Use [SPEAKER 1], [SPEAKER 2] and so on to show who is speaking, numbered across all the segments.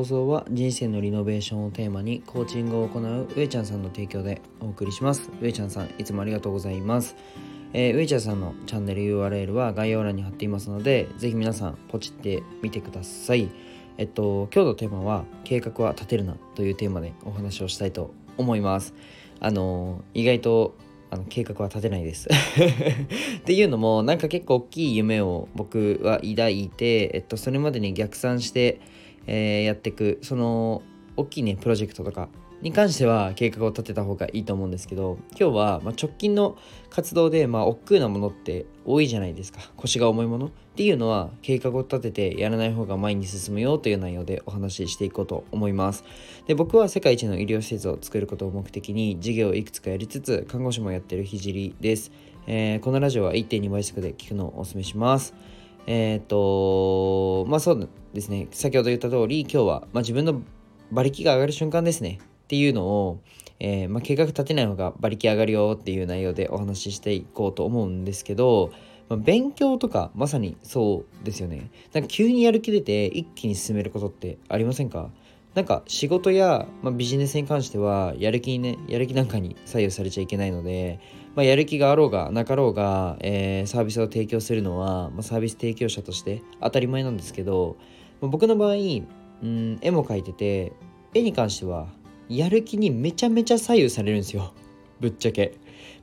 [SPEAKER 1] 放送は人生のリノベーションをテーマにコーチングを行う上ちゃんさんの提供でお送りします。上ちゃんさんいつもありがとうございます、えー、上ちゃんさんのチャンネル URL は概要欄に貼っていますのでぜひ皆さんポチってみてください。えっと今日のテーマは計画は立てるなというテーマでお話をしたいと思います。あの意外とあの計画は立てないです。っていうのもなんか結構大きい夢を僕は抱いて、えっと、それまでに逆算して、えー、やっていくその大きいねプロジェクトとかに関しては計画を立てた方がいいと思うんですけど今日はま直近の活動でまあ億劫なものって多いじゃないですか。腰が重いものっていうのは計画を立ててやらない方が前に進むよという内容でお話ししていこうと思います。で僕は世界一の医療施設を作ることを目的に事業をいくつかやりつつ看護師もやってる聖です、えー、このラジオは1.2倍速で聞くのをお勧めします。えっ、とまあそうですね。先ほど言った通り今日は、まあ、自分の馬力が上がる瞬間ですね。っていうのを、えー、まあ、計画立てない方が馬力上がるよっていう内容でお話ししていこうと思うんですけど、まあ、勉強とかまさにそうですよね。なんか急にやる気出て一気に進めることってありませんか？なんか仕事や、まあ、ビジネスに関してはやる気にねやる気なんかに左右されちゃいけないので、まあ、やる気があろうがなかろうが、えー、サービスを提供するのは、まあ、サービス提供者として当たり前なんですけど、まあ、僕の場合うん絵も描いてて絵に関してはやる気にめちゃめちゃ左右されるんですよ。ぶっちゃけ。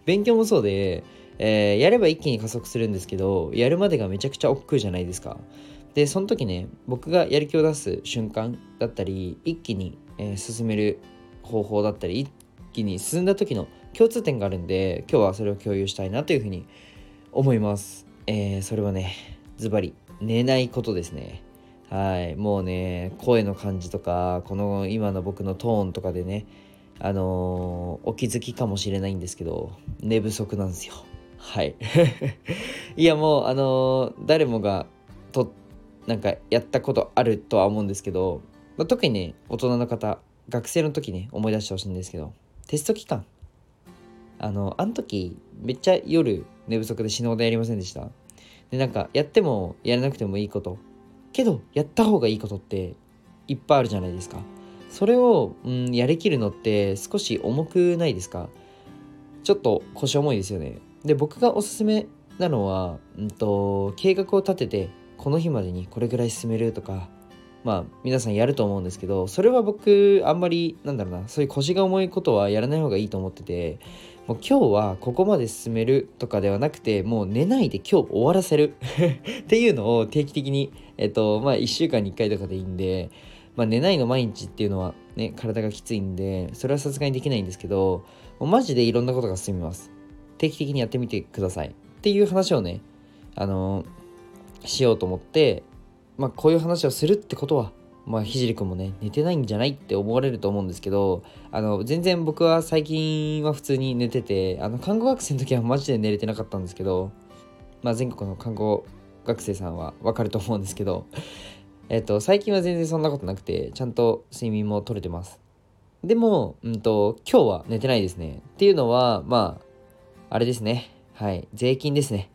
[SPEAKER 1] 勉強もそうで、えー、やれば一気に加速するんですけどやるまでがめちゃくちゃ億劫じゃないですか。でその時ね僕がやる気を出す瞬間だったり一気に、えー、進める方法だったり一気に進んだ時の共通点があるんで今日はそれを共有したいなというふうに思います。えー、それはねズバリ寝ないことですね。はい。もうね声の感じとかこの今の僕のトーンとかでねあのー、お気づきかもしれないんですけど寝不足なんですよ。はい。いやもうあのー、誰もがとなんかやったことあるとは思うんですけど、まあ、特にね大人の方学生の時ね思い出してほしいんですけどテスト期間あのあの時めっちゃ夜寝不足で死ぬほどやりませんでした。でなんかやってもやらなくてもいいこと。けどやった方がいいことっていっぱいあるじゃないですか。それを、うん、やりきるのって少し重くないですか。ちょっと腰重いですよね。で僕がおすすめなのは、うんと、計画を立ててこの日までにこれぐらい進めるとかまあ皆さんやると思うんですけどそれは僕あんまりなんだろうなそういう腰が重いことはやらない方がいいと思っててもう今日はここまで進めるとかではなくてもう寝ないで今日終わらせる。っていうのを定期的にえっとまあ1週間に1回とかでいいんでまあ寝ないの毎日っていうのはね体がきついんでそれはさすがにできないんですけどもうマジでいろんなことが進みます。定期的にやってみてください。っていう話をねあのしようと思ってまあこういう話をするってことはまあ、ひじりくんもね、寝てないんじゃないって思われると思うんですけど、あの、全然僕は最近は普通に寝てて、あの、看護学生の時はマジで寝れてなかったんですけど、まあ、全国の看護学生さんはわかると思うんですけど、えっと、最近は全然そんなことなくて、ちゃんと睡眠も取れてます。でも、うんと、今日は寝てないですね。っていうのは、まあ、あれですね。はい。税金ですね。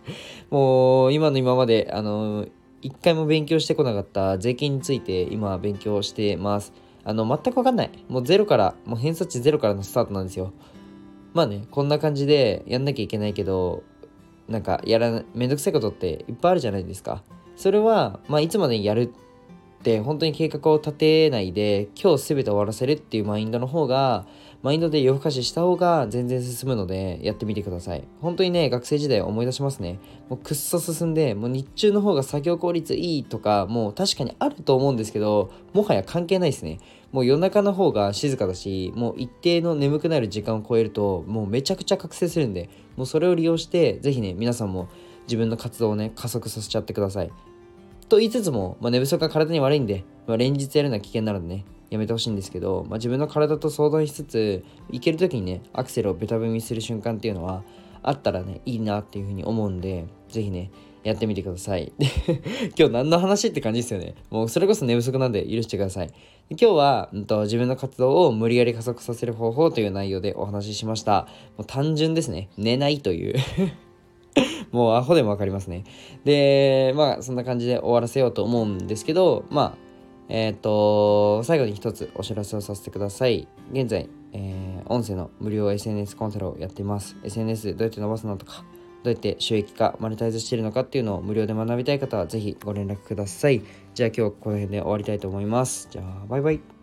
[SPEAKER 1] もう、今の今まで、あの一回も勉強してこなかった税金について今勉強してます。あの、全くわかんない。もうゼロから、もう偏差値ゼロからのスタートなんですよ。まあね、こんな感じでやんなきゃいけないけど、なんかやらめんどくさいことっていっぱいあるじゃないですか。それは、まあ、いつまでにやるって本当に計画を立てないで今日全て終わらせるっていうマインドの方がマインドで夜更かしした方が全然進むのでやってみてください。本当にね、学生時代思い出しますね。もうくっそ進んで、もう日中の方が作業効率いいとか、もう確かにあると思うんですけど、もはや関係ないですね。もう夜中の方が静かだし、もう一定の眠くなる時間を超えると、もうめちゃくちゃ覚醒するんで、もうそれを利用して、ぜひね、皆さんも自分の活動をね、加速させちゃってください。と言いつつも、まあ、寝不足が体に悪いんで、まあ、連日やるのは危険なのでね、やめてほしいんですけど、まあ、自分の体と相談しつつ行ける時にねアクセルをベタ踏みする瞬間っていうのはあったらねいいなっていうふうに思うんで是非ねやってみてください。今日何の話って感じですよね。もうそれこそ寝不足なんで許してください。今日は、うんと、自分の活動を無理やり加速させる方法という内容でお話ししました。もう単純ですね。寝ないという。もうアホでも分かりますね。でまあそんな感じで終わらせようと思うんですけどまあえっ、ー、と最後に一つお知らせをさせてください。現在、えー、音声の無料 SNS コンサルをやっています。SNS どうやって伸ばすのとかどうやって収益化マネタイズしているのかっていうのを無料で学びたい方はぜひご連絡ください。じゃあ今日この辺で終わりたいと思います。じゃあバイバイ。